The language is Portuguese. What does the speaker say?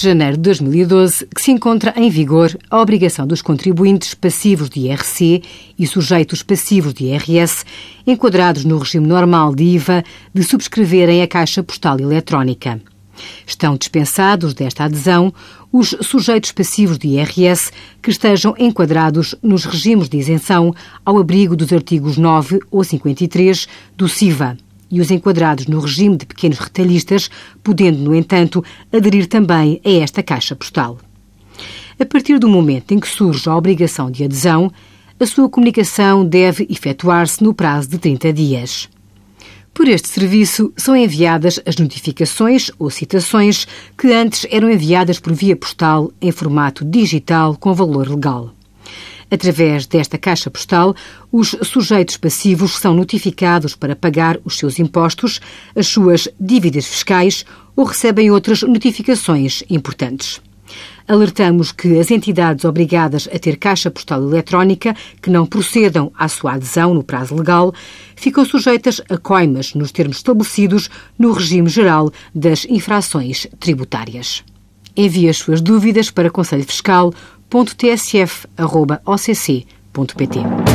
janeiro de 2012 que se encontra em vigor a obrigação dos contribuintes passivos de IRC e sujeitos passivos de IRS, enquadrados no regime normal de IVA, de subscreverem a Caixa Postal Eletrónica. Estão dispensados desta adesão os sujeitos passivos de IRS que estejam enquadrados nos regimes de isenção ao abrigo dos artigos 9 ou 53 do CIVA e os enquadrados no regime de pequenos retalhistas, podendo, no entanto, aderir também a esta caixa postal. A partir do momento em que surge a obrigação de adesão, a sua comunicação deve efetuar-se no prazo de 30 dias. Por este serviço são enviadas as notificações ou citações que antes eram enviadas por via postal em formato digital com valor legal. Através desta caixa postal, os sujeitos passivos são notificados para pagar os seus impostos, as suas dívidas fiscais ou recebem outras notificações importantes alertamos que as entidades obrigadas a ter caixa postal eletrónica que não procedam à sua adesão no prazo legal ficam sujeitas a coimas nos termos estabelecidos no regime geral das infrações tributárias. Envie as suas dúvidas para conselhofiscal.tsf.occ.pt.